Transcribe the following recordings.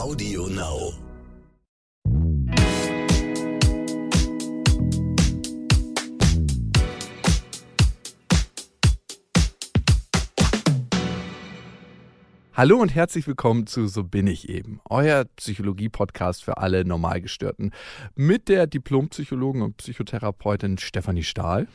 Audio Now. Hallo und herzlich willkommen zu So bin ich eben, euer Psychologie-Podcast für alle Normalgestörten mit der Diplompsychologin und Psychotherapeutin Stefanie Stahl.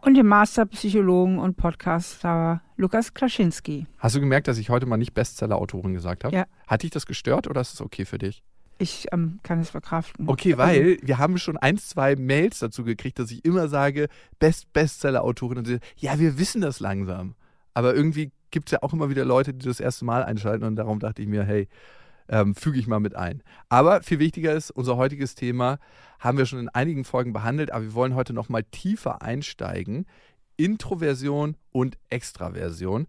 Und dem Masterpsychologen und Podcaster Lukas Klaschinski. Hast du gemerkt, dass ich heute mal nicht Bestseller-Autorin gesagt habe? Ja. Hat dich das gestört oder ist es okay für dich? Ich ähm, kann es verkraften. Okay, Also, weil wir haben schon ein, zwei Mails dazu gekriegt, dass ich immer sage, Best Bestseller-Autorin. Und sie, ja, wir wissen das langsam. Aber irgendwie gibt es ja auch immer wieder Leute, die das erste Mal einschalten und darum dachte ich mir, hey, ähm, füge ich mal mit ein. Aber viel wichtiger ist, unser heutiges Thema haben wir schon in einigen Folgen behandelt, aber wir wollen heute noch mal tiefer einsteigen. Introversion und Extraversion.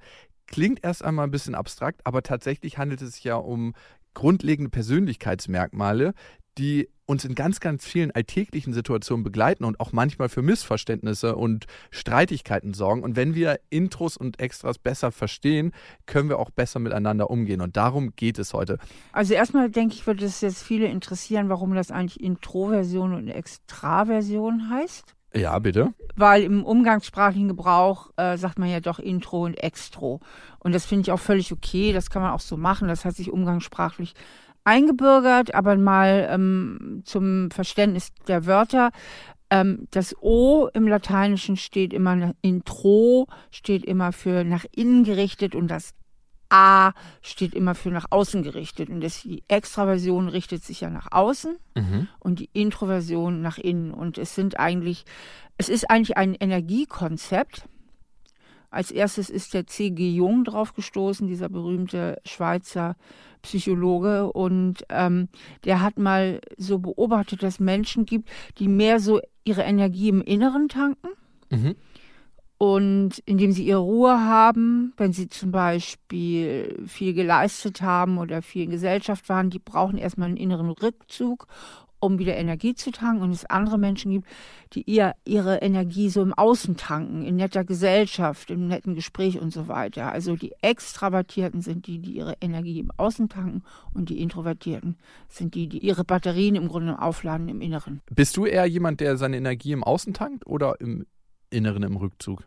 Klingt erst einmal ein bisschen abstrakt, aber tatsächlich handelt es sich ja um grundlegende Persönlichkeitsmerkmale, die uns in ganz, ganz vielen alltäglichen Situationen begleiten und auch manchmal für Missverständnisse und Streitigkeiten sorgen. Und wenn wir Intros und Extras besser verstehen, können wir auch besser miteinander umgehen. Und darum geht es heute. Also erstmal denke ich, würde es jetzt viele interessieren, warum das eigentlich Introversion und Extraversion heißt. Ja, bitte. Weil im umgangssprachlichen Gebrauch äh, sagt man ja doch Intro und Extro. Und das finde ich auch völlig okay. Das kann man auch so machen. Das hat sich umgangssprachlich eingebürgert. Aber mal ähm, zum Verständnis der Wörter. Ähm, das O im Lateinischen steht immer, nach- Intro steht immer für nach innen gerichtet und das A steht immer für nach außen gerichtet. Und das, die Extraversion richtet sich ja nach außen und die Introversion nach innen. Und es sind eigentlich, es ist eigentlich ein Energiekonzept. Als erstes ist der C.G. Jung drauf gestoßen, dieser berühmte Schweizer Psychologe. Und ähm, der hat mal so beobachtet, dass Menschen gibt, die mehr so ihre Energie im Inneren tanken. Mhm. Und indem sie ihre Ruhe haben, wenn sie zum Beispiel viel geleistet haben oder viel in Gesellschaft waren, die brauchen erstmal einen inneren Rückzug, um wieder Energie zu tanken. Und es andere Menschen gibt, die eher ihre Energie so im Außen tanken, in netter Gesellschaft, im netten Gespräch und so weiter. Also die Extravertierten sind die, die ihre Energie im Außen tanken und die Introvertierten sind die, die ihre Batterien im Grunde aufladen im Inneren. Bist du eher jemand, der seine Energie im Außen tankt oder im Inneren im Rückzug?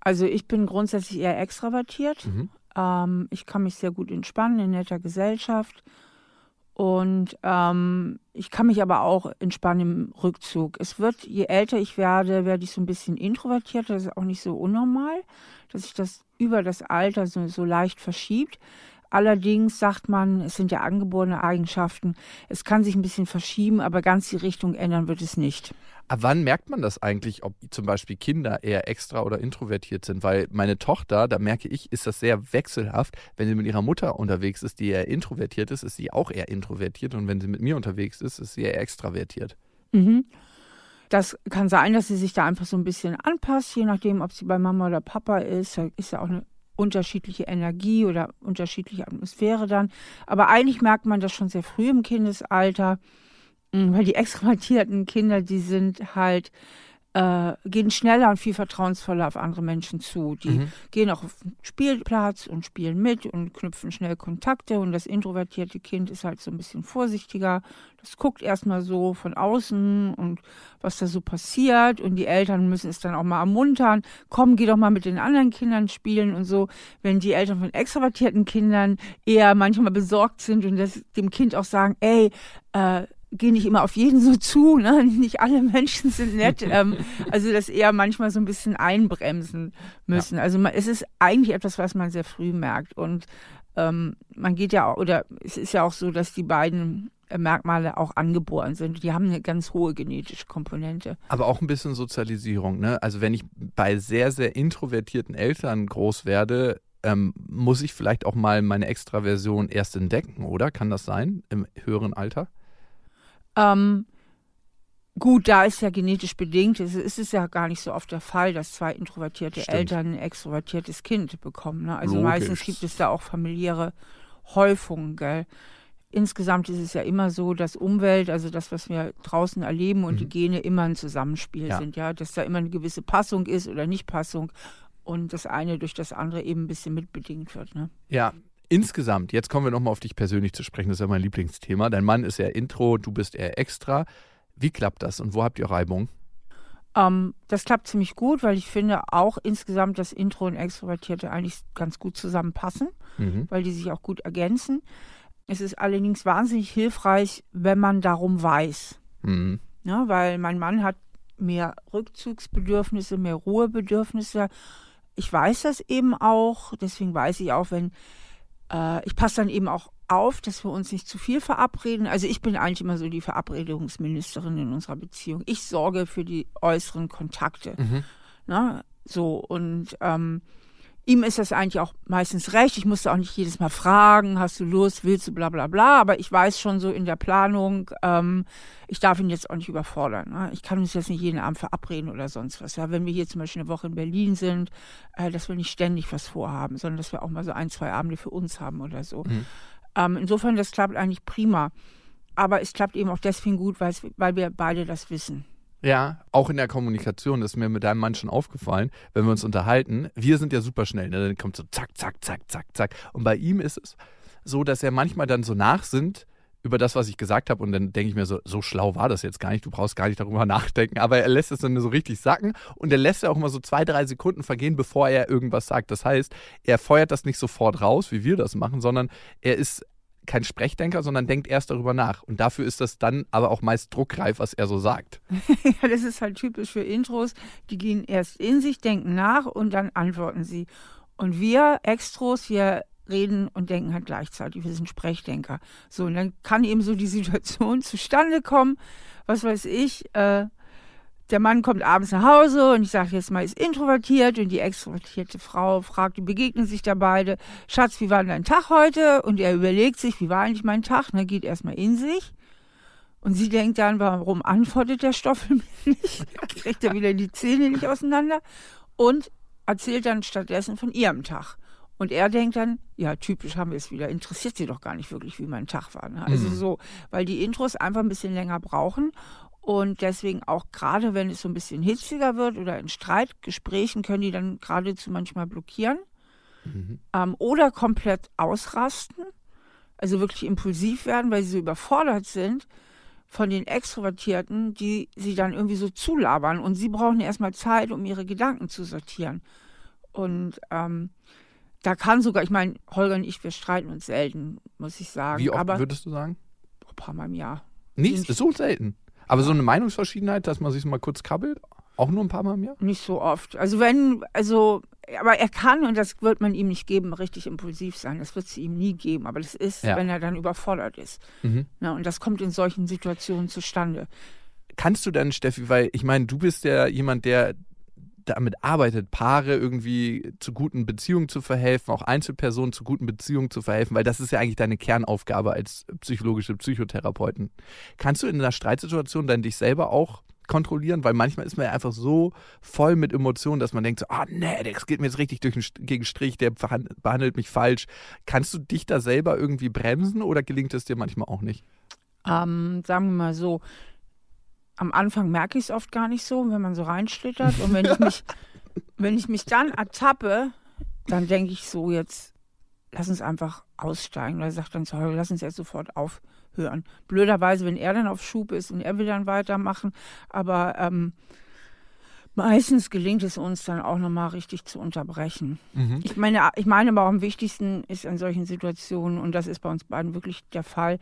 Also ich bin grundsätzlich eher extravertiert. Mhm. Ähm, ich kann mich sehr gut entspannen in netter Gesellschaft. Und ähm, ich kann mich aber auch entspannen im Rückzug. Es wird, je älter ich werde, werde ich so ein bisschen introvertiert. Das ist auch nicht so unnormal, dass sich das über das Alter so, so leicht verschiebt. Allerdings sagt man, es sind ja angeborene Eigenschaften. Es kann sich ein bisschen verschieben, aber ganz die Richtung ändern wird es nicht. Ab wann merkt man das eigentlich, ob zum Beispiel Kinder eher extra oder introvertiert sind? Weil meine Tochter, da merke ich, ist das sehr wechselhaft. Wenn sie mit ihrer Mutter unterwegs ist, die eher introvertiert ist, ist sie auch eher introvertiert. Und wenn sie mit mir unterwegs ist, ist sie eher extravertiert. Mhm. Das kann sein, dass sie sich da einfach so ein bisschen anpasst, je nachdem, ob sie bei Mama oder Papa ist. Da ist ja auch eine unterschiedliche Energie oder unterschiedliche Atmosphäre dann. Aber eigentlich merkt man das schon sehr früh im Kindesalter, mh, weil die extrovertierten Kinder, die sind halt, äh, gehen schneller und viel vertrauensvoller auf andere Menschen zu. Die Mhm. gehen auch auf den Spielplatz und spielen mit und knüpfen schnell Kontakte. Und das introvertierte Kind ist halt so ein bisschen vorsichtiger. Das guckt erstmal so von außen und was da so passiert. Und die Eltern müssen es dann auch mal ermuntern. Komm, geh doch mal mit den anderen Kindern spielen und so. Wenn die Eltern von extrovertierten Kindern eher manchmal besorgt sind und das dem Kind auch sagen, ey, äh, geh nicht immer auf jeden so zu, ne? Nicht alle Menschen sind nett. ähm, also das eher manchmal so ein bisschen einbremsen müssen. Also man, es ist eigentlich etwas, was man sehr früh merkt. Und ähm, man geht ja oder es ist ja auch so, dass die beiden äh, Merkmale auch angeboren sind. Die haben eine ganz hohe genetische Komponente. Aber auch ein bisschen Sozialisierung. Ne? Also wenn ich bei sehr, sehr introvertierten Eltern groß werde, ähm, muss ich vielleicht auch mal meine Extraversion erst entdecken, oder? Kann das sein im höheren Alter? Ähm, gut, da ist ja genetisch bedingt. Es ist es ja gar nicht so oft der Fall, dass zwei introvertierte Stimmt. Eltern ein extrovertiertes Kind bekommen. Ne? Also Logisch. meistens gibt es da auch familiäre Häufungen, gell? Insgesamt ist es ja immer so, dass Umwelt, also das, was wir draußen erleben und Mhm. die Gene immer ein Zusammenspiel Ja. sind, ja, dass da immer eine gewisse Passung ist oder Nicht-Passung und das eine durch das andere eben ein bisschen mitbedingt wird. Ne? Ja, Insgesamt, jetzt kommen wir nochmal auf dich persönlich zu sprechen, das ist ja mein Lieblingsthema. Dein Mann ist eher Intro, du bist eher Extra. Wie klappt das und wo habt ihr Reibung? Ähm, das klappt ziemlich gut, weil ich finde auch insgesamt, dass Intro und Extrovertierte eigentlich ganz gut zusammenpassen, Mhm. weil die sich auch gut ergänzen. Es ist allerdings wahnsinnig hilfreich, wenn man darum weiß. Mhm. Ja, weil mein Mann hat mehr Rückzugsbedürfnisse, mehr Ruhebedürfnisse. Ich weiß das eben auch, deswegen weiß ich auch, wenn äh, ich passe dann eben auch auf, dass wir uns nicht zu viel verabreden. Also ich bin eigentlich immer so die Verabredungsministerin in unserer Beziehung. Ich sorge für die äußeren Kontakte. Mhm. Ne? So und ähm, ihm ist das eigentlich auch meistens recht. Ich musste auch nicht jedes Mal fragen, hast du Lust, willst du, bla bla bla. Aber ich weiß schon so in der Planung, ähm, ich darf ihn jetzt auch nicht überfordern. Ne? Ich kann uns jetzt nicht jeden Abend verabreden oder sonst was. Ja? Wenn wir hier zum Beispiel eine Woche in Berlin sind, äh, dass wir nicht ständig was vorhaben, sondern dass wir auch mal so ein, zwei Abende für uns haben oder so. Mhm. Ähm, insofern, das klappt eigentlich prima. Aber es klappt eben auch deswegen gut, weil wir beide das wissen. Ja, auch in der Kommunikation, ist mir mit deinem Mann schon aufgefallen, wenn wir uns unterhalten. Wir sind ja super schnell, ne? dann kommt so zack, zack, zack, zack, zack. Und bei ihm ist es so, dass er manchmal dann so nachsinnt über das, was ich gesagt habe. Und dann denke ich mir so, so schlau war das jetzt gar nicht, du brauchst gar nicht darüber nachdenken. Aber er lässt es dann so richtig sacken und er lässt ja auch immer so zwei, drei Sekunden vergehen, bevor er irgendwas sagt. Das heißt, er feuert das nicht sofort raus, wie wir das machen, sondern er ist kein Sprechdenker, sondern denkt erst darüber nach. Und dafür ist das dann aber auch meist druckreif, was er so sagt. Ja, das ist halt typisch für Intros. Die gehen erst in sich, denken nach und dann antworten sie. Und wir Extros, wir reden und denken halt gleichzeitig. Wir sind Sprechdenker. So, und dann kann eben so die Situation zustande kommen, was weiß ich, äh, der Mann kommt abends nach Hause und ich sage jetzt mal, ist introvertiert und die extrovertierte Frau fragt, die begegnen sich da beide, Schatz, wie war denn dein Tag heute? Und er überlegt sich, wie war eigentlich mein Tag? Ne, geht erstmal in sich. Und sie denkt dann, warum antwortet der Stoffel mir nicht? Kriegt er wieder die Zähne nicht auseinander? Und erzählt dann stattdessen von ihrem Tag. Und er denkt dann, ja, typisch haben wir es wieder. Interessiert sie doch gar nicht wirklich, wie mein Tag war. Ne? Also Mhm. so, weil die Intros einfach ein bisschen länger brauchen. Und deswegen auch gerade, wenn es so ein bisschen hitziger wird oder in Streitgesprächen, können die dann geradezu manchmal blockieren Mhm. ähm, oder komplett ausrasten, also wirklich impulsiv werden, weil sie so überfordert sind von den Extrovertierten, die sie dann irgendwie so zulabern und sie brauchen erstmal Zeit, um ihre Gedanken zu sortieren. Und ähm, da kann sogar, ich meine, Holger und ich, wir streiten uns selten, muss ich sagen, Wie oft aber würdest du sagen? ein paar Mal im Jahr. Nicht so selten. Aber so eine Meinungsverschiedenheit, dass man sich mal kurz kabbelt, auch nur ein paar Mal im Jahr? Nicht so oft. Also wenn, also, aber er kann, und das wird man ihm nicht geben, richtig impulsiv sein. Das wird es ihm nie geben. Aber das ist, Ja. wenn er dann überfordert ist. Mhm. Ja, und das kommt in solchen Situationen zustande. Kannst du denn, Steffi, weil ich meine, du bist ja jemand, der damit arbeitet, Paare irgendwie zu guten Beziehungen zu verhelfen, auch Einzelpersonen zu guten Beziehungen zu verhelfen, weil das ist ja eigentlich deine Kernaufgabe als psychologische Psychotherapeuten. Kannst du in einer Streitsituation dann dich selber auch kontrollieren? Weil manchmal ist man ja einfach so voll mit Emotionen, dass man denkt so, ah nee, das geht mir jetzt richtig durch den St- gegen Strich, der behandelt mich falsch. Kannst du dich da selber irgendwie bremsen oder gelingt es dir manchmal auch nicht? Ähm, sagen wir mal so, am Anfang merke ich es oft gar nicht so, wenn man so reinschlittert. Und wenn ich mich, wenn ich mich dann ertappe, dann denke ich so, jetzt lass uns einfach aussteigen. Oder sagt dann zu Holger, lass uns jetzt sofort aufhören. Blöderweise, wenn er dann auf Schub ist und er will dann weitermachen. Aber ähm, meistens gelingt es uns dann auch nochmal richtig zu unterbrechen. Mhm. Ich meine, ich meine aber auch am wichtigsten ist an solchen Situationen, und das ist bei uns beiden wirklich der Fall,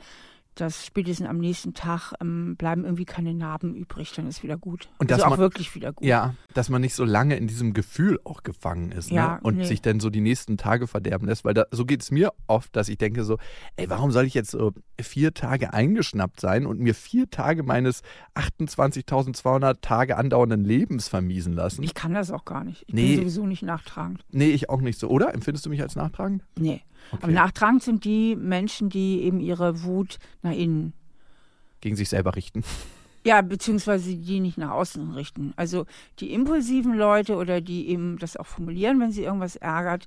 dass spätestens am nächsten Tag ähm, bleiben irgendwie keine Narben übrig, dann ist wieder gut. Und also dass auch man- wirklich wieder gut. Ja, dass man nicht so lange in diesem Gefühl auch gefangen ist Ja, ne? und nee. sich dann so die nächsten Tage verderben lässt. Weil da, so geht es mir oft, dass ich denke so, ey, warum soll ich jetzt so vier Tage eingeschnappt sein und mir vier Tage meines 28.200 Tage andauernden Lebens vermiesen lassen? Ich kann das auch gar nicht. Ich Nee. bin sowieso nicht nachtragend. nee, ich auch nicht so. Oder? Empfindest du mich als nachtragend? Nee. Okay. Aber nachtragend sind die Menschen, die eben ihre Wut nach innen Gegen sich selber richten. Ja, beziehungsweise die nicht nach außen richten. Also die impulsiven Leute oder die eben das auch formulieren, wenn sie irgendwas ärgert,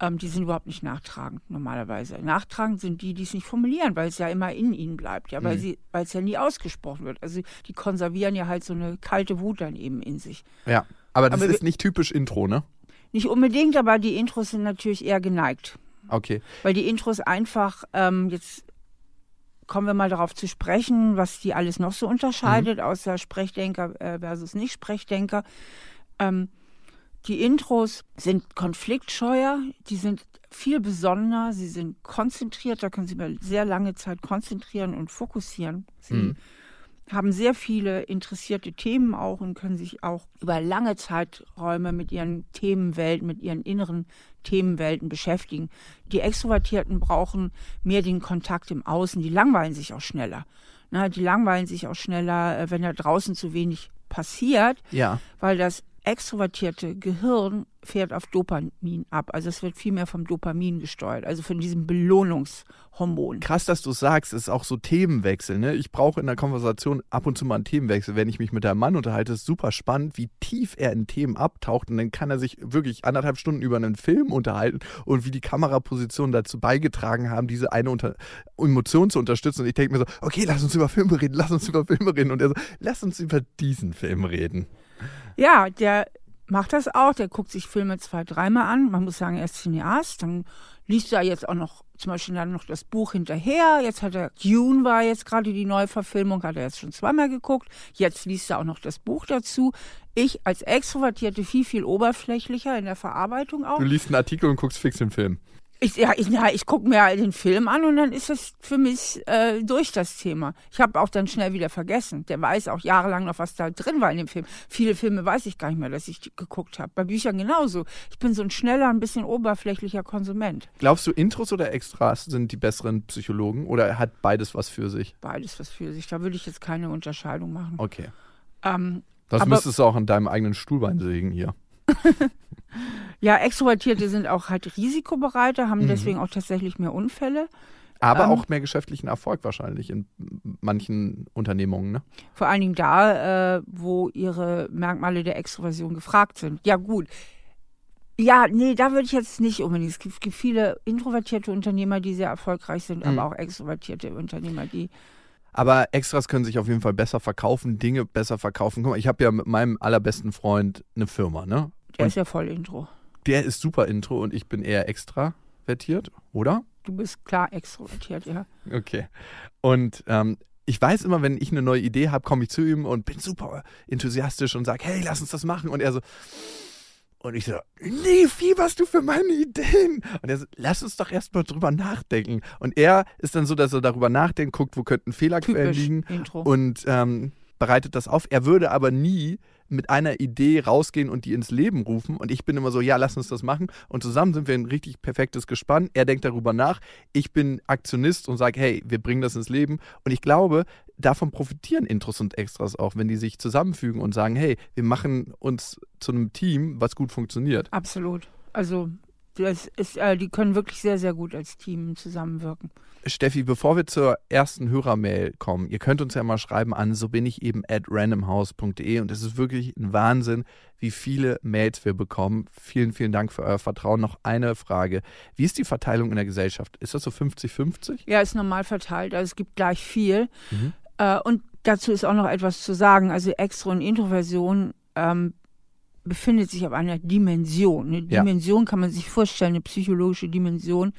ähm, die sind überhaupt nicht nachtragend normalerweise. Nachtragend sind die, die es nicht formulieren, weil es ja immer in ihnen bleibt, ja, weil Mhm. sie, weil es ja nie ausgesprochen wird. Also die konservieren ja halt so eine kalte Wut dann eben in sich. Ja. Aber das Aber ist nicht typisch Intro, ne? Nicht unbedingt, aber die Intros sind natürlich eher geneigt. Okay. Weil die Intros einfach, ähm, jetzt kommen wir mal darauf zu sprechen, was die alles noch so unterscheidet, mhm. außer Sprechdenker äh, versus Nicht-Sprechdenker. Ähm, die Intros sind konfliktscheuer, die sind viel besonderer, sie sind konzentriert, da können Sie über sehr lange Zeit konzentrieren und fokussieren. Sie mhm. Haben sehr viele interessierte Themen auch und können sich auch über lange Zeiträume mit ihren Themenwelten, mit ihren inneren Themenwelten beschäftigen. Die Extrovertierten brauchen mehr den Kontakt im Außen, die langweilen sich auch schneller. Na, die langweilen sich auch schneller, äh, wenn da draußen zu wenig passiert, ja. weil das extrovertierte Gehirn fährt auf Dopamin ab. Also es wird viel mehr vom Dopamin gesteuert, also von diesem Belohnungshormon. Krass, dass du sagst, es ist auch so Themenwechsel. Ne? Ich brauche in der Konversation ab und zu mal einen Themenwechsel. Wenn ich mich mit einem Mann unterhalte, ist super spannend, wie tief er in Themen abtaucht. Und dann kann er sich wirklich anderthalb Stunden über einen Film unterhalten und wie die Kamerapositionen dazu beigetragen haben, diese eine Unter Emotion zu unterstützen. Und ich denke mir so, okay, lass uns über Filme reden, lass uns über Filme reden. Und er so, lass uns über diesen Film reden. Ja, der macht das auch. Der guckt sich Filme zwei, dreimal an. Man muss sagen, er ist Cineast. Dann liest er jetzt auch noch zum Beispiel dann noch das Buch hinterher. Jetzt hat er, Dune war jetzt gerade die Neuverfilmung, hat er jetzt schon zweimal geguckt. Jetzt liest er auch noch das Buch dazu. Ich als Extrovertierte viel, viel oberflächlicher in der Verarbeitung auch. Du liest einen Artikel und guckst fix den Film. Ich, ja, ich, ja, ich gucke mir halt den Film an und dann ist es für mich äh, durch das Thema. Ich habe auch dann schnell wieder vergessen. Der weiß auch jahrelang noch, was da drin war in dem Film. Viele Filme weiß ich gar nicht mehr, dass ich geguckt habe. Bei Büchern genauso. Ich bin so ein schneller, ein bisschen oberflächlicher Konsument. Glaubst du, Intros oder Extras sind die besseren Psychologen oder hat beides was für sich? Beides was für sich. Da würde ich jetzt keine Unterscheidung machen. Okay. Ähm, das müsstest du auch an deinem eigenen Stuhlbein sägen hier. ja, Extrovertierte sind auch halt risikobereiter, haben mhm. deswegen auch tatsächlich mehr Unfälle. Aber ähm, auch mehr geschäftlichen Erfolg wahrscheinlich in manchen Unternehmungen, ne? Vor allen Dingen da, äh, wo ihre Merkmale der Extroversion gefragt sind. Ja, gut. Ja, nee, da würde ich jetzt nicht unbedingt. Es gibt, gibt viele introvertierte Unternehmer, die sehr erfolgreich sind, mhm. aber auch extrovertierte Unternehmer, die aber Extras können sich auf jeden Fall besser verkaufen, Dinge besser verkaufen. Guck mal, ich habe ja mit meinem allerbesten Freund eine Firma, ne? Der und ist ja voll Intro. Der ist super Intro und ich bin eher extravertiert, oder? Du bist klar extrovertiert, ja. Okay. Und ähm, ich weiß immer, wenn ich eine neue Idee habe, komme ich zu ihm und bin super enthusiastisch und sage, hey, lass uns das machen. Und er so, und ich so, nee, fieberst du für meine Ideen? Und er so, lass uns doch erstmal drüber nachdenken. Und er ist dann so, dass er darüber nachdenkt, guckt, wo könnten Fehlerquellen liegen Intro. und ähm, bereitet das auf. Er würde aber nie mit einer Idee rausgehen und die ins Leben rufen. Und ich bin immer so, ja, lass uns das machen. Und zusammen sind wir ein richtig perfektes Gespann. Er denkt darüber nach. Ich bin Aktionist und sage, hey, wir bringen das ins Leben. Und ich glaube, davon profitieren Intros und Extras auch, wenn die sich zusammenfügen und sagen, hey, wir machen uns zu einem Team, was gut funktioniert. Absolut. Also das ist, äh, die können wirklich sehr, sehr gut als Team zusammenwirken. Steffi, bevor wir zur ersten Hörermail kommen, ihr könnt uns ja mal schreiben an, so bin ich eben at randomhouse.de und es ist wirklich ein Wahnsinn, wie viele Mails wir bekommen. Vielen, vielen Dank für euer Vertrauen. Noch eine Frage. Wie ist die Verteilung in der Gesellschaft? Ist das so 50-50? Ja, ist normal verteilt. Also es gibt gleich viel. Mhm. Äh, und dazu ist auch noch etwas zu sagen. Also Extro- und Introversion ähm, befindet sich auf einer Dimension. Eine Dimension ja. kann man sich vorstellen, eine psychologische Dimension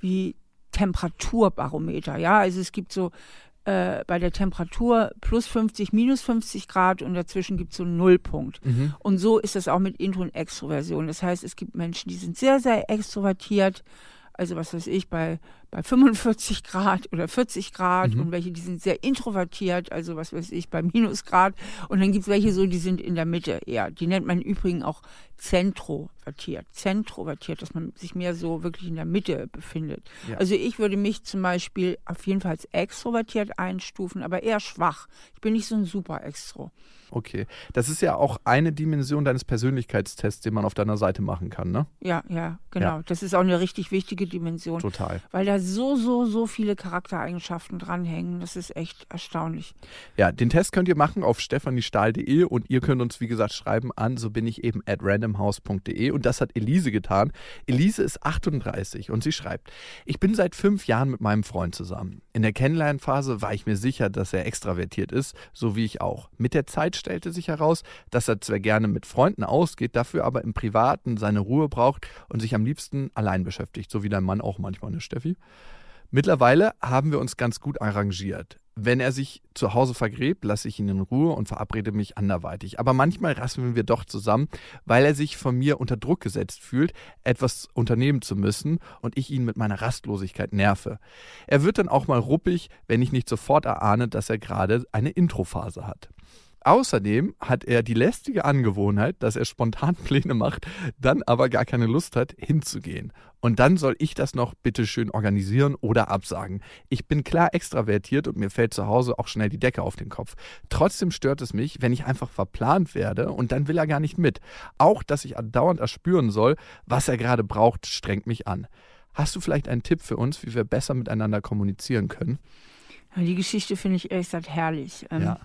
wie Temperaturbarometer. Ja, also es gibt so äh, bei der Temperatur plus 50, minus 50 Grad und dazwischen gibt es so einen Nullpunkt. Mhm. Und so ist das auch mit Intro- und Extroversion. Das heißt, es gibt Menschen, die sind sehr, sehr extrovertiert. Also was weiß ich, bei bei 45 Grad oder 40 Grad mhm. und welche, die sind sehr introvertiert, also was weiß ich, bei Minusgrad. Und dann gibt es welche so, die sind in der Mitte eher. Die nennt man übrigens auch zentrovertiert. Zentrovertiert, dass man sich mehr so wirklich in der Mitte befindet. Ja. Also ich würde mich zum Beispiel auf jeden Fall als extrovertiert einstufen, aber eher schwach. Ich bin nicht so ein super Extro. Okay. Das ist ja auch eine Dimension deines Persönlichkeitstests, den man auf deiner Seite machen kann, ne? Ja, ja, genau. Ja. Das ist auch eine richtig wichtige Dimension. Total. Weil da so, so, so viele Charaktereigenschaften dranhängen. Das ist echt erstaunlich. Ja, den Test könnt ihr machen auf stephaniestahl.de und ihr könnt uns, wie gesagt, schreiben an, so bin ich eben at randomhouse.de und das hat Elise getan. Elise ist 38 und sie schreibt, ich bin seit fünf Jahren mit meinem Freund zusammen. In der Kennenlernphase war ich mir sicher, dass er extravertiert ist, so wie ich auch. Mit der Zeit stellte sich heraus, dass er zwar gerne mit Freunden ausgeht, dafür aber im Privaten seine Ruhe braucht und sich am liebsten allein beschäftigt, so wie dein Mann auch manchmal, ne Steffi? Mittlerweile haben wir uns ganz gut arrangiert. Wenn er sich zu Hause vergräbt, lasse ich ihn in Ruhe und verabrede mich anderweitig. Aber manchmal rasseln wir doch zusammen, weil er sich von mir unter Druck gesetzt fühlt, etwas unternehmen zu müssen und ich ihn mit meiner Rastlosigkeit nerve. Er wird dann auch mal ruppig, wenn ich nicht sofort erahne, dass er gerade eine Introphase hat. Außerdem hat er die lästige Angewohnheit, dass er spontan Pläne macht, dann aber gar keine Lust hat, hinzugehen. Und dann soll ich das noch bitteschön organisieren oder absagen. Ich bin klar extravertiert und mir fällt zu Hause auch schnell die Decke auf den Kopf. Trotzdem stört es mich, wenn ich einfach verplant werde und dann will er gar nicht mit. Auch, dass ich andauernd erspüren soll, was er gerade braucht, strengt mich an. Hast du vielleicht einen Tipp für uns, wie wir besser miteinander kommunizieren können? Die Geschichte finde ich ehrlich gesagt herrlich. Ähm, Ja.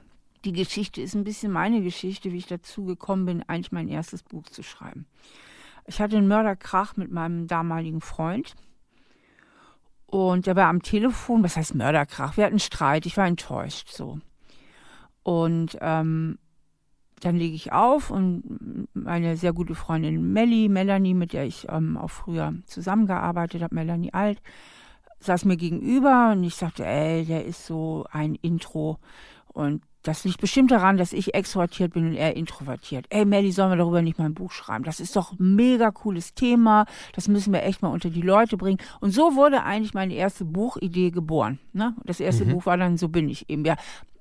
Die Geschichte ist ein bisschen meine Geschichte, wie ich dazu gekommen bin, eigentlich mein erstes Buch zu schreiben. Ich hatte einen Mörderkrach mit meinem damaligen Freund. Und der war am Telefon, was heißt Mörderkrach? Wir hatten Streit, ich war enttäuscht so. Und ähm, dann lege ich auf und meine sehr gute Freundin Melli, Melanie, mit der ich ähm, auch früher zusammengearbeitet habe, Melanie Alt, saß mir gegenüber und ich sagte, ey, der ist so ein Intro. Und das liegt bestimmt daran, dass ich extrovertiert bin und er introvertiert. Ey, Melly, sollen wir darüber nicht mal ein Buch schreiben? Das ist doch ein mega cooles Thema. Das müssen wir echt mal unter die Leute bringen. Und so wurde eigentlich meine erste Buchidee geboren. Ne? Das erste Mhm. Buch war dann So bin ich eben. Wir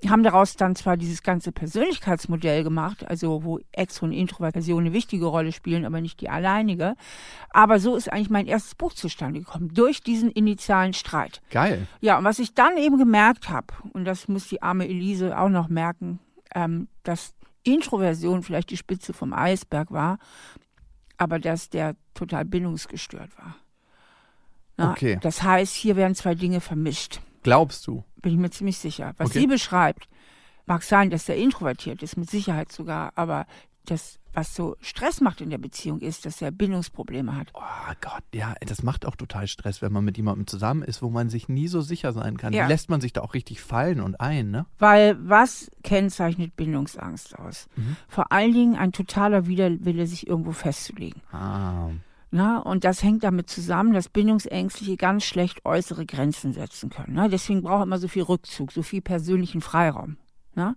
haben daraus dann zwar dieses ganze Persönlichkeitsmodell gemacht, also wo Extro und Introversion eine wichtige Rolle spielen, aber nicht die alleinige. Aber so ist eigentlich mein erstes Buch zustande gekommen, durch diesen initialen Streit. Geil. Ja, und was ich dann eben gemerkt habe, und das muss die arme Elise auch noch merken, ähm, dass Introversion vielleicht die Spitze vom Eisberg war, aber dass der total bindungsgestört war. Na, Okay. Das heißt, hier werden zwei Dinge vermischt. Glaubst du? Bin ich mir ziemlich sicher. Was Okay. sie beschreibt, mag sein, dass er introvertiert ist, mit Sicherheit sogar, aber das, was so Stress macht in der Beziehung, ist, dass er Bindungsprobleme hat. Oh Gott, ja, das macht auch total Stress, wenn man mit jemandem zusammen ist, wo man sich nie so sicher sein kann. Ja. Lässt man sich da auch richtig fallen und ein, ne? Weil was kennzeichnet Bindungsangst aus? Mhm. Vor allen Dingen ein totaler Widerwille, sich irgendwo festzulegen. Ah. Na, und das hängt damit zusammen, dass Bindungsängstliche ganz schlecht äußere Grenzen setzen können. Ne? Deswegen braucht er immer so viel Rückzug, so viel persönlichen Freiraum. Ne?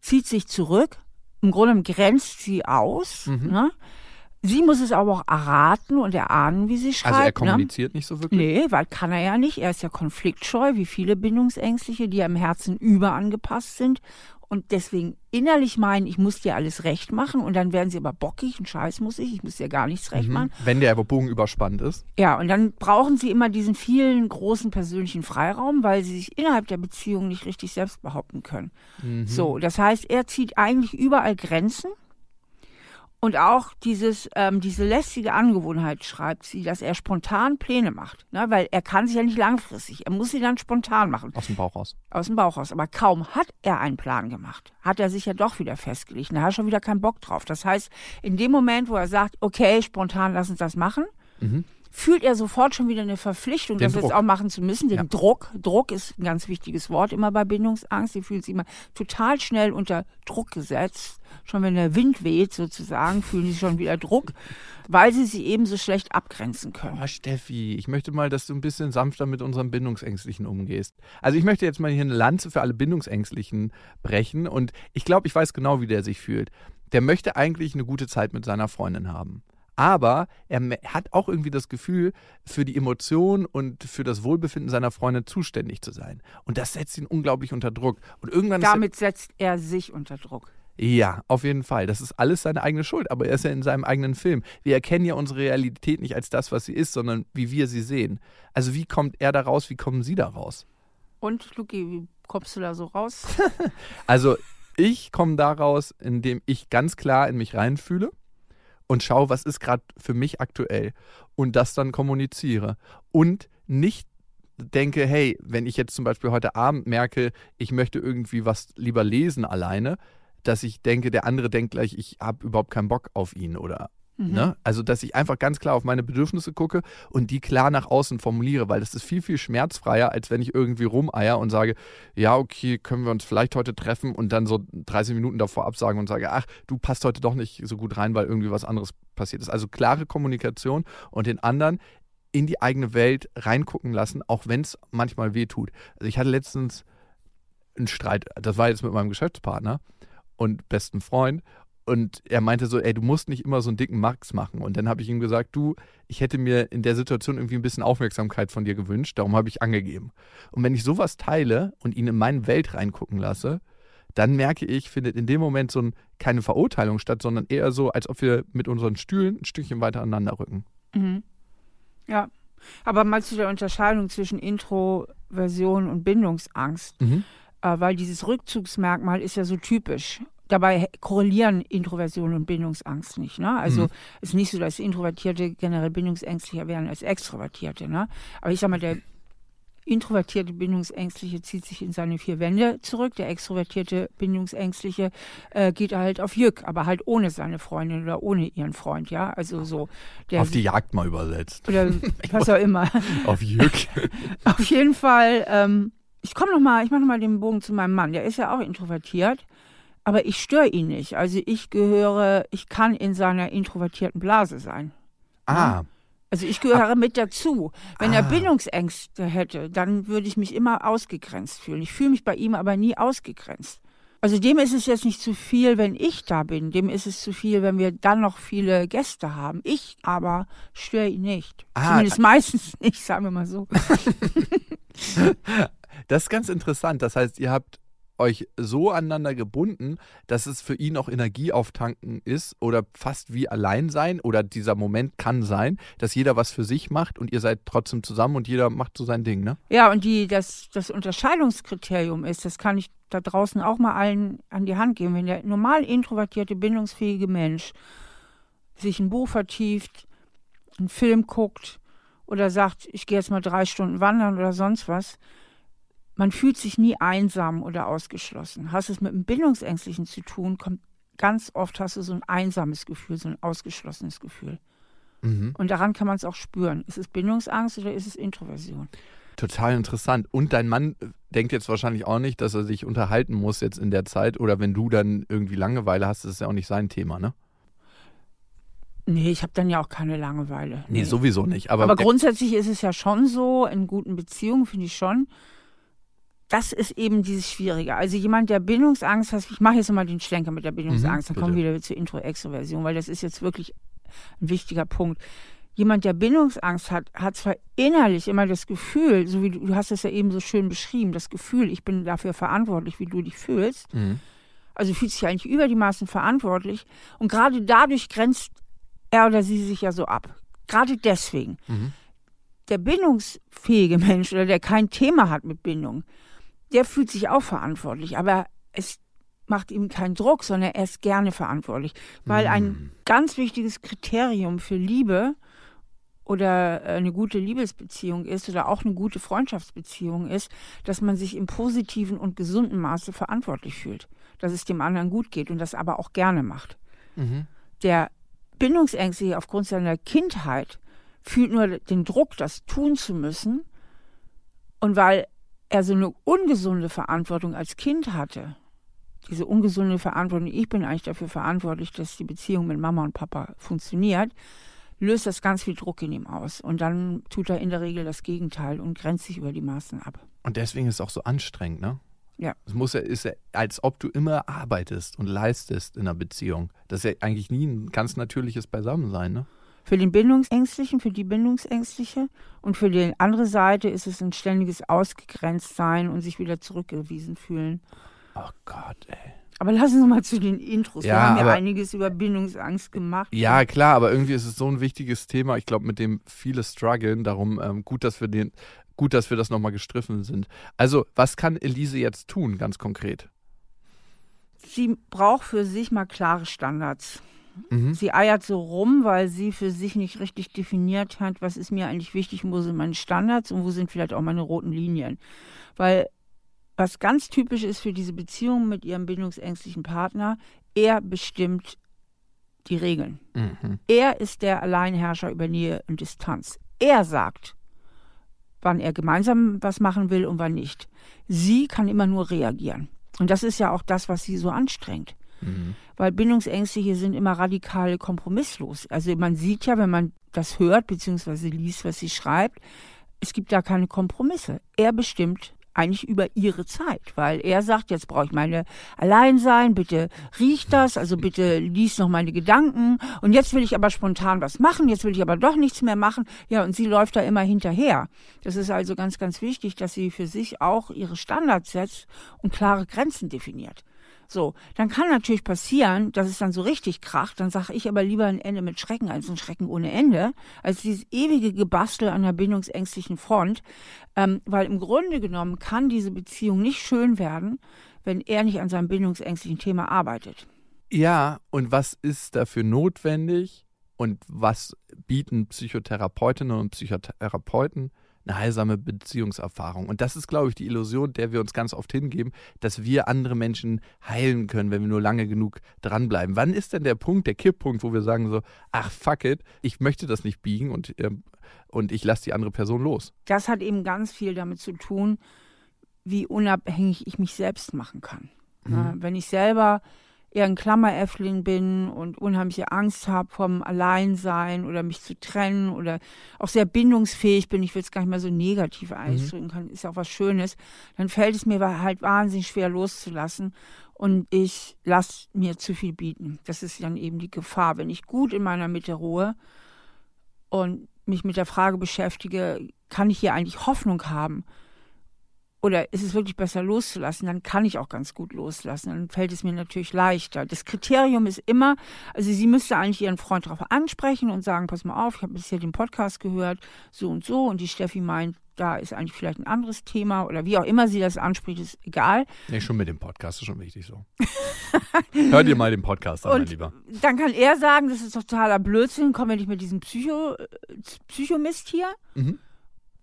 Zieht sich zurück, im Grunde grenzt sie aus. Mhm. Ne? Sie muss es aber auch erraten und erahnen, wie sie schreibt. Also er ne? kommuniziert nicht so wirklich? Nee, weil kann er ja nicht. Er ist ja konfliktscheu, wie viele Bindungsängstliche, die ja im Herzen überangepasst sind und deswegen innerlich meinen, ich muss dir alles recht machen und dann werden sie aber bockig, ein Scheiß muss ich, ich muss dir gar nichts recht machen. Mhm. Wenn der Bogen überspannt ist. Ja, und dann brauchen sie immer diesen vielen großen persönlichen Freiraum, weil sie sich innerhalb der Beziehung nicht richtig selbst behaupten können. Mhm. So, das heißt, er zieht eigentlich überall Grenzen. Und auch dieses, ähm, diese lästige Angewohnheit schreibt sie, dass er spontan Pläne macht. Ne? Weil er kann sich ja nicht langfristig. Er muss sie dann spontan machen. Aus dem Bauch raus. Aus dem Bauch raus. Aber kaum hat er einen Plan gemacht, hat er sich ja doch wieder festgelegt. Da hat er schon wieder keinen Bock drauf. Das heißt, in dem Moment, wo er sagt, okay, spontan lass uns das machen, Mhm. Fühlt er sofort schon wieder eine Verpflichtung, Den das jetzt Druck. auch machen zu müssen. Den Ja. Druck. Druck ist ein ganz wichtiges Wort immer bei Bindungsangst. Die fühlen sich immer total schnell unter Druck gesetzt. Schon wenn der Wind weht sozusagen, fühlen sie schon wieder Druck, weil sie sich eben so schlecht abgrenzen können. Oh, Steffi, ich möchte mal, dass du ein bisschen sanfter mit unseren Bindungsängstlichen umgehst. Also ich möchte jetzt mal hier eine Lanze für alle Bindungsängstlichen brechen und ich glaube, ich weiß genau, wie der sich fühlt. Der möchte eigentlich eine gute Zeit mit seiner Freundin haben. Aber er hat auch irgendwie das Gefühl, für die Emotionen und für das Wohlbefinden seiner Freundin zuständig zu sein. Und das setzt ihn unglaublich unter Druck. Und irgendwann Damit setzt er sich unter Druck. ja, auf jeden Fall. Das ist alles seine eigene Schuld, aber er ist ja in seinem eigenen Film. Wir erkennen ja unsere Realität nicht als das, was sie ist, sondern wie wir sie sehen. Also wie kommt er da raus, wie kommen Sie da raus? Und Luki, wie kommst du da so raus? Also ich komme da raus, indem ich ganz klar in mich reinfühle und schaue, was ist gerade für mich aktuell und das dann kommuniziere. Und nicht denke, hey, wenn ich jetzt zum Beispiel heute Abend merke, ich möchte irgendwie was lieber lesen alleine, dass ich denke, der andere denkt gleich, ich habe überhaupt keinen Bock auf ihn oder Mhm. Ne? Also, dass ich einfach ganz klar auf meine Bedürfnisse gucke und die klar nach außen formuliere, weil das ist viel, viel schmerzfreier, als wenn ich irgendwie rumeier und sage, ja, okay, können wir uns vielleicht heute treffen und dann so 30 Minuten davor absagen und sage, ach, du passt heute doch nicht so gut rein, weil irgendwie was anderes passiert ist. Also klare Kommunikation und den anderen in die eigene Welt reingucken lassen, auch wenn es manchmal weh tut. Also ich hatte letztens einen Streit, das war jetzt mit meinem Geschäftspartner und besten Freund und er meinte so, ey, du musst nicht immer so einen dicken Max machen. Und dann habe ich ihm gesagt, du, ich hätte mir in der Situation irgendwie ein bisschen Aufmerksamkeit von dir gewünscht, darum habe ich angegeben. Und wenn ich sowas teile und ihn in meine Welt reingucken lasse, dann merke ich, findet in dem Moment so ein, keine Verurteilung statt, sondern eher so, als ob wir mit unseren Stühlen ein Stückchen weiter aneinander rücken. Mhm. Ja. Aber mal zu der Unterscheidung zwischen Introversion und Bindungsangst, Mhm. äh, weil dieses Rückzugsmerkmal ist ja so typisch. Dabei korrelieren Introversion und Bindungsangst nicht. Ne? Also Mhm. ist nicht so, dass Introvertierte generell bindungsängstlicher werden als Extrovertierte. Ne? Aber ich sag mal, der introvertierte Bindungsängstliche zieht sich in seine vier Wände zurück. Der extrovertierte Bindungsängstliche äh, geht halt auf Jück, aber halt ohne seine Freundin oder ohne ihren Freund. Ja, also so. Der Auf die Jagd mal übersetzt. oder was auch immer. Auf Jück. Auf jeden Fall, ähm, ich komme noch mal, ich mache noch mal den Bogen zu meinem Mann. Der ist ja auch introvertiert, aber ich störe ihn nicht. Also ich gehöre, ich kann in seiner introvertierten Blase sein. ah, Also ich gehöre mit dazu. Wenn er Ah. Bindungsängste hätte, dann würde ich mich immer ausgegrenzt fühlen. Ich fühle mich bei ihm aber nie ausgegrenzt. Also dem ist es jetzt nicht zu viel, wenn ich da bin. Dem ist es zu viel, wenn wir dann noch viele Gäste haben. Ich aber störe ihn nicht. Ah. Zumindest meistens nicht, sagen wir mal so. Das ist ganz interessant. Das heißt, ihr habt euch so aneinander gebunden, dass es für ihn auch Energie auftanken ist oder fast wie allein sein oder dieser Moment kann sein, dass jeder was für sich macht und ihr seid trotzdem zusammen und jeder macht so sein Ding, ne? Ja, und die, das, das Unterscheidungskriterium ist, das kann ich da draußen auch mal allen an die Hand geben, wenn der normal introvertierte, bindungsfähige Mensch sich ein Buch vertieft, einen Film guckt oder sagt, ich gehe jetzt mal drei Stunden wandern oder sonst was, man fühlt sich nie einsam oder ausgeschlossen. Hast es mit einem Bindungsängstlichen zu tun, kommt ganz oft hast du so ein einsames Gefühl, so ein ausgeschlossenes Gefühl. Mhm. Und daran kann man es auch spüren. Ist es Bindungsangst oder ist es Introversion? Total interessant. Und dein Mann denkt jetzt wahrscheinlich auch nicht, dass er sich unterhalten muss jetzt in der Zeit oder wenn du dann irgendwie Langeweile hast, das ist ja auch nicht sein Thema, ne? Nee, ich habe dann ja auch keine Langeweile. Nee, sowieso nicht. Aber, Aber grundsätzlich ist es ja schon so, in guten Beziehungen finde ich schon, das ist eben dieses Schwierige. Also jemand, der Bindungsangst hat, ich mache jetzt mal den Schlenker mit der Bindungsangst, Mhm, dann kommen wir wieder zur Intro-Extroversion, weil das ist jetzt wirklich ein wichtiger Punkt. Jemand, der Bindungsangst hat, hat zwar innerlich immer das Gefühl, so wie du, du hast es ja eben so schön beschrieben, das Gefühl, ich bin dafür verantwortlich, wie du dich fühlst. Mhm. Also fühlt sich eigentlich über die Maßen verantwortlich. Und gerade dadurch grenzt er oder sie sich ja so ab. Gerade deswegen. Mhm. Der bindungsfähige Mensch oder der kein Thema hat mit Bindung, der fühlt sich auch verantwortlich. Aber es macht ihm keinen Druck, sondern er ist gerne verantwortlich. Weil Mhm. ein ganz wichtiges Kriterium für Liebe oder äh, eine gute Liebesbeziehung ist oder auch eine gute Freundschaftsbeziehung ist, dass man sich im positiven und gesunden Maße verantwortlich fühlt, dass es dem anderen gut geht und das aber auch gerne macht. Mhm. Der Bindungsängstliche aufgrund seiner Kindheit fühlt nur den Druck, das tun zu müssen und weil er so eine ungesunde Verantwortung als Kind hatte, diese ungesunde Verantwortung, ich bin eigentlich dafür verantwortlich, dass die Beziehung mit Mama und Papa funktioniert, löst das ganz viel Druck in ihm aus. Und dann tut er in der Regel das Gegenteil und grenzt sich über die Maßen ab. Und deswegen ist es auch so anstrengend, ne? Ja. Es muss ja, ist ja, als ob du immer arbeitest und leistest in einer Beziehung. Das ist ja eigentlich nie ein ganz natürliches Beisammensein, ne? Für den Bindungsängstlichen, für die Bindungsängstliche und für die andere Seite ist es ein ständiges Ausgegrenztsein und sich wieder zurückgewiesen fühlen. Oh Gott, ey. Aber lass uns mal zu den Intros. Wir Ja, haben ja aber- einiges über Bindungsangst gemacht. Ja, klar, aber irgendwie ist es so ein wichtiges Thema, ich glaube, mit dem viele strugglen. Darum ähm, gut, dass wir den, gut, dass wir das nochmal gestriffen sind. Also, was kann Elise jetzt tun, ganz konkret? Sie braucht für sich mal klare Standards. Mhm. Sie eiert so rum, weil sie für sich nicht richtig definiert hat, was ist mir eigentlich wichtig und wo sind meine Standards und wo sind vielleicht auch meine roten Linien. Weil was ganz typisch ist für diese Beziehung mit ihrem bindungsängstlichen Partner, er bestimmt die Regeln. Mhm. Er ist der Alleinherrscher über Nähe und Distanz. Er sagt, wann er gemeinsam was machen will und wann nicht. Sie kann immer nur reagieren. Und das ist ja auch das, was sie so anstrengt. Mhm. Weil Bindungsängstliche sind immer radikal kompromisslos. Also man sieht ja, wenn man das hört bzw. liest, was sie schreibt, es gibt da keine Kompromisse. Er bestimmt eigentlich über ihre Zeit, weil er sagt, jetzt brauche ich meine Alleinsein, bitte riecht das, also bitte lies noch meine Gedanken und jetzt will ich aber spontan was machen, jetzt will ich aber doch nichts mehr machen. Ja, und sie läuft da immer hinterher. Das ist also ganz, ganz wichtig, dass sie für sich auch ihre Standards setzt und klare Grenzen definiert. So, dann kann natürlich passieren, dass es dann so richtig kracht. Dann sage ich aber lieber ein Ende mit Schrecken als ein Schrecken ohne Ende, als dieses ewige Gebastel an der bindungsängstlichen Front. Ähm, weil im Grunde genommen kann diese Beziehung nicht schön werden, wenn er nicht an seinem bindungsängstlichen Thema arbeitet. Ja, und was ist dafür notwendig? Und was bieten Psychotherapeutinnen und Psychotherapeuten? Eine heilsame Beziehungserfahrung. Und das ist, glaube ich, die Illusion, der wir uns ganz oft hingeben, dass wir andere Menschen heilen können, wenn wir nur lange genug dranbleiben. Wann ist denn der Punkt, der Kipppunkt, wo wir sagen so, ach fuck it, ich möchte das nicht biegen und, äh, und ich lasse die andere Person los? Das hat eben ganz viel damit zu tun, wie unabhängig ich mich selbst machen kann. Mhm. wenn ich selber eher ein Klammeräffling bin und unheimliche Angst habe vom Alleinsein oder mich zu trennen oder auch sehr bindungsfähig bin, ich will es gar nicht mehr so negativ ausdrücken mhm. kann, ist auch was Schönes, dann fällt es mir halt wahnsinnig schwer loszulassen und ich lasse mir zu viel bieten. Das ist dann eben die Gefahr. Wenn ich gut in meiner Mitte ruhe und mich mit der Frage beschäftige, kann ich hier eigentlich Hoffnung haben? Oder ist es wirklich besser loszulassen, dann kann ich auch ganz gut loslassen. Dann fällt es mir natürlich leichter. Das Kriterium ist immer, also sie müsste eigentlich ihren Freund darauf ansprechen und sagen, pass mal auf, ich habe bisher den Podcast gehört, so und so. Und die Steffi meint, da ist eigentlich vielleicht ein anderes Thema oder wie auch immer sie das anspricht, ist egal. Nee, schon mit dem Podcast ist schon wichtig so. Hör dir mal den Podcast an, und mein Lieber. Dann kann er sagen, das ist totaler Blödsinn, kommen wir nicht mit diesem Psycho, äh, Psychomist hier. Mhm.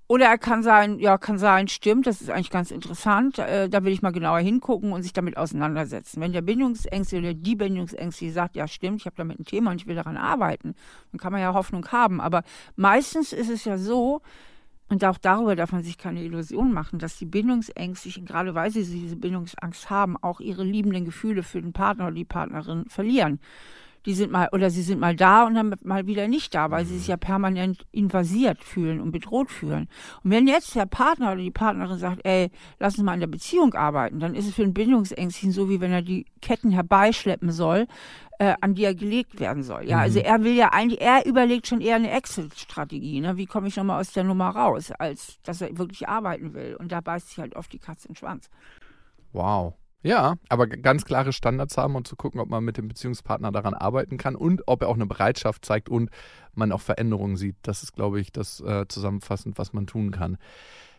Oder er kann sein, ja, kann sein, stimmt, das ist eigentlich ganz interessant. Äh, da will ich mal genauer hingucken und sich damit auseinandersetzen. Wenn der Bindungsängste oder die Bindungsängste sagt, ja, stimmt, ich habe damit ein Thema und ich will daran arbeiten, dann kann man ja Hoffnung haben. Aber meistens ist es ja so, und auch darüber darf man sich keine Illusion machen, dass die Bindungsängstlichen, gerade weil sie diese Bindungsangst haben, auch ihre liebenden Gefühle für den Partner oder die Partnerin verlieren die sind mal oder sie sind mal da und dann mal wieder nicht da, weil sie sich ja permanent invasiert fühlen und bedroht fühlen. Und wenn jetzt der Partner oder die Partnerin sagt, ey, lass uns mal in der Beziehung arbeiten, dann ist es für einen Bindungsängstlichen so, wie wenn er die Ketten herbeischleppen soll, äh, an die er gelegt werden soll. Ja, also mhm. er will ja eigentlich, er überlegt schon eher eine Exit-Strategie, ne? Wie komme ich nochmal aus der Nummer raus, als dass er wirklich arbeiten will. Und da beißt sich halt oft die Katze in den Schwanz. Wow. Ja, aber ganz klare Standards haben und zu gucken, ob man mit dem Beziehungspartner daran arbeiten kann und ob er auch eine Bereitschaft zeigt und man auch Veränderungen sieht. Das ist, glaube ich, das äh, zusammenfassend, was man tun kann.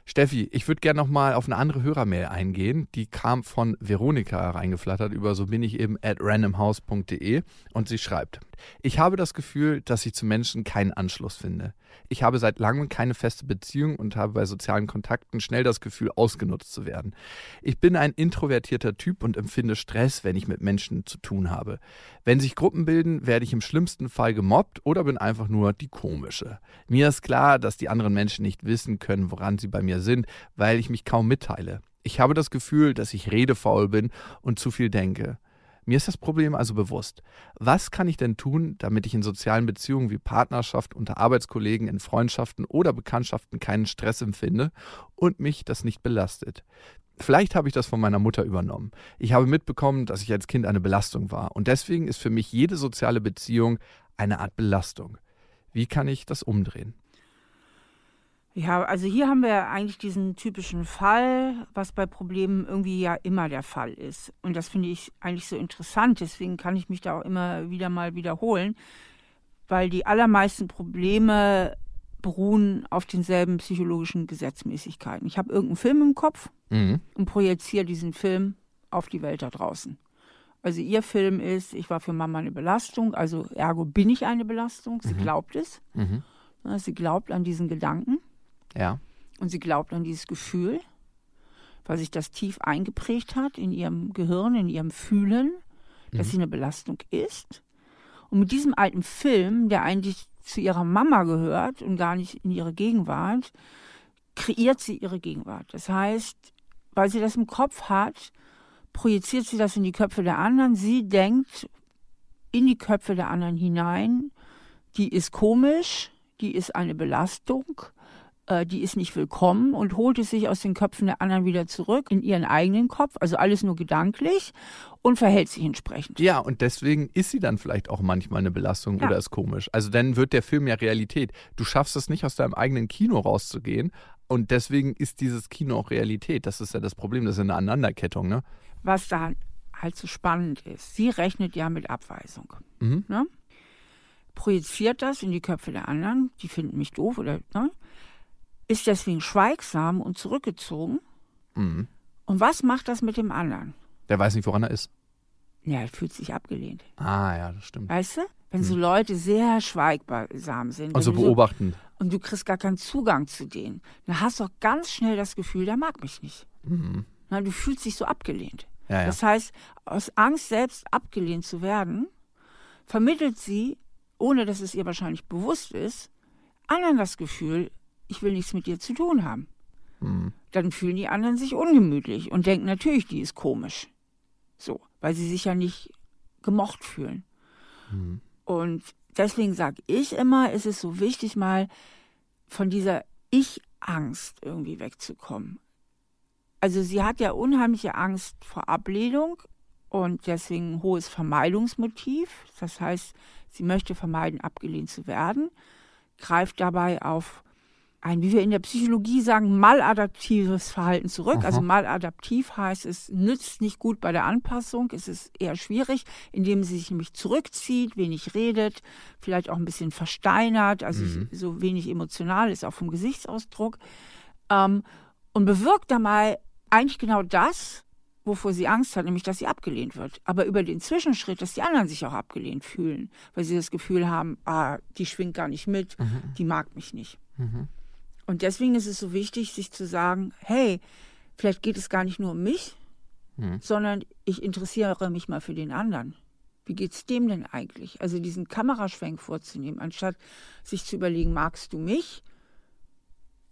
Steffi, ich würde gerne nochmal auf eine andere Hörermail eingehen. Die kam von Veronika reingeflattert über so bin ich eben at randomhouse.de und sie schreibt, ich habe das Gefühl, dass ich zu Menschen keinen Anschluss finde. Ich habe seit langem keine feste Beziehung und habe bei sozialen Kontakten schnell das Gefühl, ausgenutzt zu werden. Ich bin ein introvertierter Typ und empfinde Stress, wenn ich mit Menschen zu tun habe. Wenn sich Gruppen bilden, werde ich im schlimmsten Fall gemobbt oder bin einfach nur die komische. Mir ist klar, dass die anderen Menschen nicht wissen können, woran sie bei mir sind, weil ich mich kaum mitteile. Ich habe das Gefühl, dass ich redefaul bin und zu viel denke. Mir ist das Problem also bewusst. Was kann ich denn tun, damit ich in sozialen Beziehungen wie Partnerschaft, unter Arbeitskollegen, in Freundschaften oder Bekanntschaften keinen Stress empfinde und mich das nicht belastet? Vielleicht habe ich das von meiner Mutter übernommen. Ich habe mitbekommen, dass ich als Kind eine Belastung war und deswegen ist für mich jede soziale Beziehung eine Art Belastung. Wie kann ich das umdrehen? Ja, also hier haben wir eigentlich diesen typischen Fall, was bei Problemen irgendwie ja immer der Fall ist. Und das finde ich eigentlich so interessant. Deswegen kann ich mich da auch immer wieder mal wiederholen, weil die allermeisten Probleme beruhen auf denselben psychologischen Gesetzmäßigkeiten. Ich habe irgendeinen Film im Kopf mhm. und projiziere diesen Film auf die Welt da draußen. Also ihr Film ist, ich war für Mama eine Belastung, also ergo bin ich eine Belastung. Sie Mhm. glaubt es. Mhm. Sie glaubt an diesen Gedanken Ja. und sie glaubt an dieses Gefühl, weil sich das tief eingeprägt hat in ihrem Gehirn, in ihrem Fühlen, dass Mhm. sie eine Belastung ist. Und mit diesem alten Film, der eigentlich zu ihrer Mama gehört und gar nicht in ihre Gegenwart, kreiert sie ihre Gegenwart. Das heißt, weil sie das im Kopf hat, projiziert sie das in die Köpfe der anderen. Sie denkt in die Köpfe der anderen hinein, die ist komisch, die ist eine Belastung, die ist nicht willkommen und holt es sich aus den Köpfen der anderen wieder zurück in ihren eigenen Kopf, also alles nur gedanklich und verhält sich entsprechend. Ja, und deswegen ist sie dann vielleicht auch manchmal eine Belastung Ja. oder ist komisch. Also dann wird der Film ja Realität. Du schaffst es nicht, aus deinem eigenen Kino rauszugehen. Und deswegen ist dieses Kino auch Realität. Das ist ja das Problem. Das ist eine Aneinanderkettung, ne? Was da halt so spannend ist, sie rechnet ja mit Abweisung. Mhm. Ne? Projiziert das in die Köpfe der anderen, die finden mich doof oder ne? Ist deswegen schweigsam und zurückgezogen. Mhm. Und was macht das mit dem anderen? Der weiß nicht, woran er ist. Ja, er fühlt sich abgelehnt. Ah, ja, das stimmt. Weißt du? Wenn so Leute sehr schweigsam sind. Also du so, beobachten. und du kriegst gar keinen Zugang zu denen, dann hast du auch ganz schnell das Gefühl, der mag mich nicht. Mhm. Na, du fühlst dich so abgelehnt. Ja, ja. Das heißt, aus Angst, selbst abgelehnt zu werden, vermittelt sie, ohne dass es ihr wahrscheinlich bewusst ist, anderen das Gefühl, ich will nichts mit dir zu tun haben. Mhm. Dann fühlen die anderen sich ungemütlich und denken natürlich, die ist komisch. So, weil sie sich ja nicht gemocht fühlen. Mhm. Und deswegen sage ich immer, ist es so wichtig, mal von dieser Ich-Angst irgendwie wegzukommen. Also sie hat ja unheimliche Angst vor Ablehnung und deswegen ein hohes Vermeidungsmotiv. Das heißt, sie möchte vermeiden, abgelehnt zu werden, greift dabei auf ein, wie wir in der Psychologie sagen, maladaptives Verhalten zurück. Aha. Also maladaptiv heißt, es nützt nicht gut bei der Anpassung, es ist eher schwierig, indem sie sich nämlich zurückzieht, wenig redet, vielleicht auch ein bisschen versteinert, also Mhm. so wenig emotional ist, auch vom Gesichtsausdruck. Ähm, und bewirkt dabei eigentlich genau das, wovor sie Angst hat, nämlich dass sie abgelehnt wird. Aber über den Zwischenschritt, dass die anderen sich auch abgelehnt fühlen, weil sie das Gefühl haben, ah, die schwingt gar nicht mit, die mag mich nicht. Mhm. Und deswegen ist es so wichtig, sich zu sagen, hey, vielleicht geht es gar nicht nur um mich, Mhm. sondern ich interessiere mich mal für den anderen. Wie geht's dem denn eigentlich? Also diesen Kameraschwenk vorzunehmen, anstatt sich zu überlegen, magst du mich?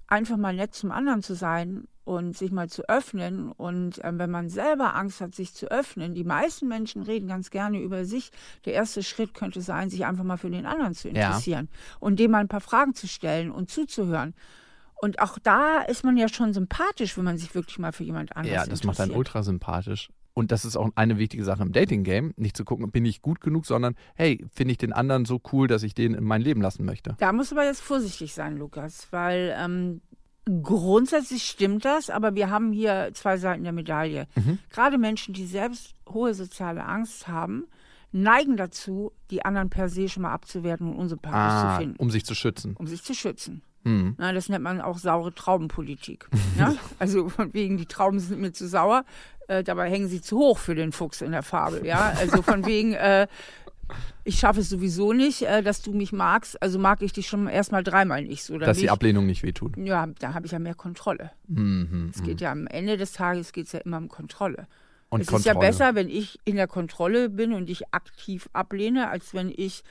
Einfach mal nett zum anderen zu sein und sich mal zu öffnen. Und ähm, wenn man selber Angst hat, sich zu öffnen, die meisten Menschen reden ganz gerne über sich. Der erste Schritt könnte sein, sich einfach mal für den anderen zu Ja. interessieren und dem mal ein paar Fragen zu stellen und zuzuhören. Und auch da ist man ja schon sympathisch, wenn man sich wirklich mal für jemand anderes Ja, das macht einen ultra sympathisch. Und das ist auch eine wichtige Sache im Dating-Game, nicht zu gucken, bin ich gut genug, sondern hey, finde ich den anderen so cool, dass ich den in mein Leben lassen möchte. Da du aber jetzt vorsichtig sein, Lukas, weil ähm, grundsätzlich stimmt das, aber wir haben hier zwei Seiten der Medaille. Mhm. Gerade Menschen, die selbst hohe soziale Angst haben, neigen dazu, die anderen per se schon mal abzuwerten und unsympathisch zu Ah, finden, um sich zu schützen. um sich zu schützen. Mhm. Na, das nennt man auch saure Traubenpolitik. ja? Also von wegen, die Trauben sind mir zu sauer, äh, dabei hängen sie zu hoch für den Fuchs in der Fabel. Ja? Also von wegen, äh, ich schaffe es sowieso nicht, äh, dass du mich magst, also mag ich dich schon erstmal dreimal nicht. So, Dass die ich, Ablehnung nicht wehtut. ja, da habe ich ja mehr Kontrolle. Mhm. Es geht ja am Ende des Tages geht's ja immer um Kontrolle. Und es Kontrolle. ist ja besser, wenn ich in der Kontrolle bin und dich aktiv ablehne, als wenn ich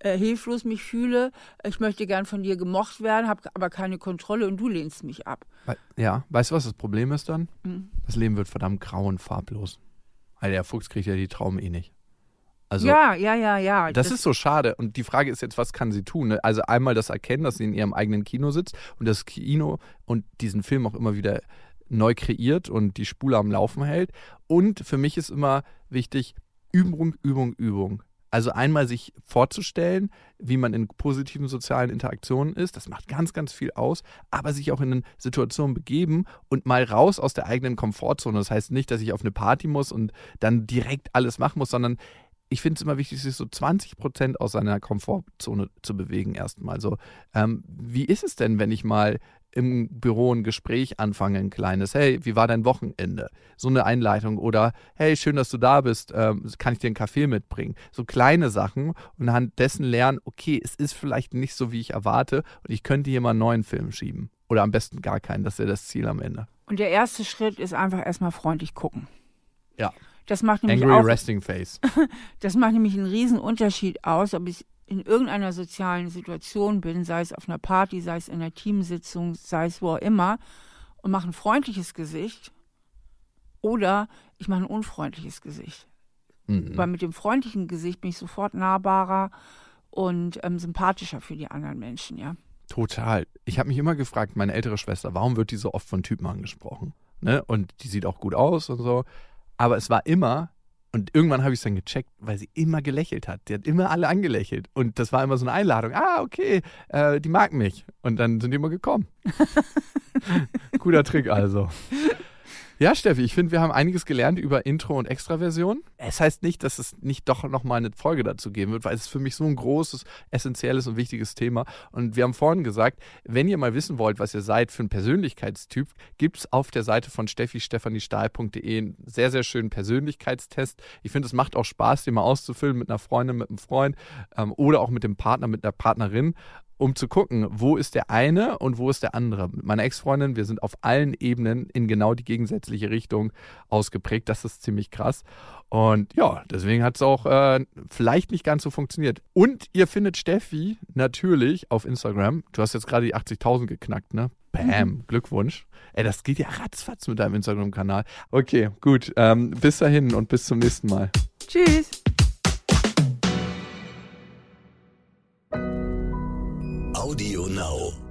äh, hilflos mich fühle. Ich möchte gern von dir gemocht werden, habe aber keine Kontrolle und du lehnst mich ab. Ja, weißt du, was das Problem ist dann? Mhm. Das Leben wird verdammt grau und farblos. Weil der Fuchs kriegt ja die Trauben eh nicht. Also, ja, ja, ja, ja. das, ist so schade. Und die Frage ist jetzt, was kann sie tun? ne? Also einmal das Erkennen, dass sie in ihrem eigenen Kino sitzt und das Kino und diesen Film auch immer wieder neu kreiert und die Spule am Laufen hält. Und für mich ist immer wichtig, Übung, Übung, Übung. Also einmal sich vorzustellen, wie man in positiven sozialen Interaktionen ist, das macht ganz, ganz viel aus, aber sich auch in eine Situation begeben und mal raus aus der eigenen Komfortzone. Das heißt nicht, dass ich auf eine Party muss und dann direkt alles machen muss, sondern ich finde es immer wichtig, sich so 20 Prozent aus seiner Komfortzone zu bewegen erstmal. So, ähm, wie ist es denn, wenn ich mal im Büro ein Gespräch anfangen, ein kleines, hey, wie war dein Wochenende? So eine Einleitung oder hey, schön, dass du da bist, ähm, kann ich dir einen Kaffee mitbringen? So kleine Sachen und anhand dessen lernen, okay, es ist vielleicht nicht so, wie ich erwarte und ich könnte hier mal einen neuen Film schieben. Oder am besten gar keinen, das ist ja das Ziel am Ende. Und der erste Schritt ist einfach erstmal freundlich gucken. Ja. Das macht nämlich Angry auch, Resting Face. das macht nämlich einen riesen Unterschied aus, ob ich in irgendeiner sozialen Situation bin, sei es auf einer Party, sei es in einer Teamsitzung, sei es wo auch immer, und mache ein freundliches Gesicht oder ich mache ein unfreundliches Gesicht. Mhm. Weil mit dem freundlichen Gesicht bin ich sofort nahbarer und ähm, sympathischer für die anderen Menschen, ja. Total. Ich habe mich immer gefragt, meine ältere Schwester, warum wird die so oft von Typen angesprochen? Ne? Und die sieht auch gut aus und so. Aber es war immer, und irgendwann habe ich es dann gecheckt, weil sie immer gelächelt hat. Die hat immer alle angelächelt. Und das war immer so eine Einladung. Ah, okay, äh, die mag mich. Und dann sind die immer gekommen. Guter Trick also. Ja, Steffi, ich finde, wir haben einiges gelernt über Intro und Extraversion. Es heißt nicht, dass es nicht doch nochmal eine Folge dazu geben wird, weil es ist für mich so ein großes, essentielles und wichtiges Thema. Und wir haben vorhin gesagt, wenn ihr mal wissen wollt, was ihr seid für ein Persönlichkeitstyp, gibt es auf der Seite von steffi stephaniestahl.de einen sehr, sehr schönen Persönlichkeitstest. Ich finde, es macht auch Spaß, den mal auszufüllen mit einer Freundin, mit einem Freund ähm, oder auch mit dem Partner, mit einer Partnerin um zu gucken, wo ist der eine und wo ist der andere. Mit meiner Ex-Freundin, wir sind auf allen Ebenen in genau die gegensätzliche Richtung ausgeprägt. Das ist ziemlich krass. Und ja, deswegen hat es auch äh, vielleicht nicht ganz so funktioniert. Und ihr findet Steffi natürlich auf Instagram. Du hast jetzt gerade die 80.000 geknackt, ne? Bam, mhm. Glückwunsch. Ey, das geht ja ratzfatz mit deinem Instagram-Kanal. Okay, gut. Ähm, bis dahin und bis zum nächsten Mal. Tschüss. Audio Now.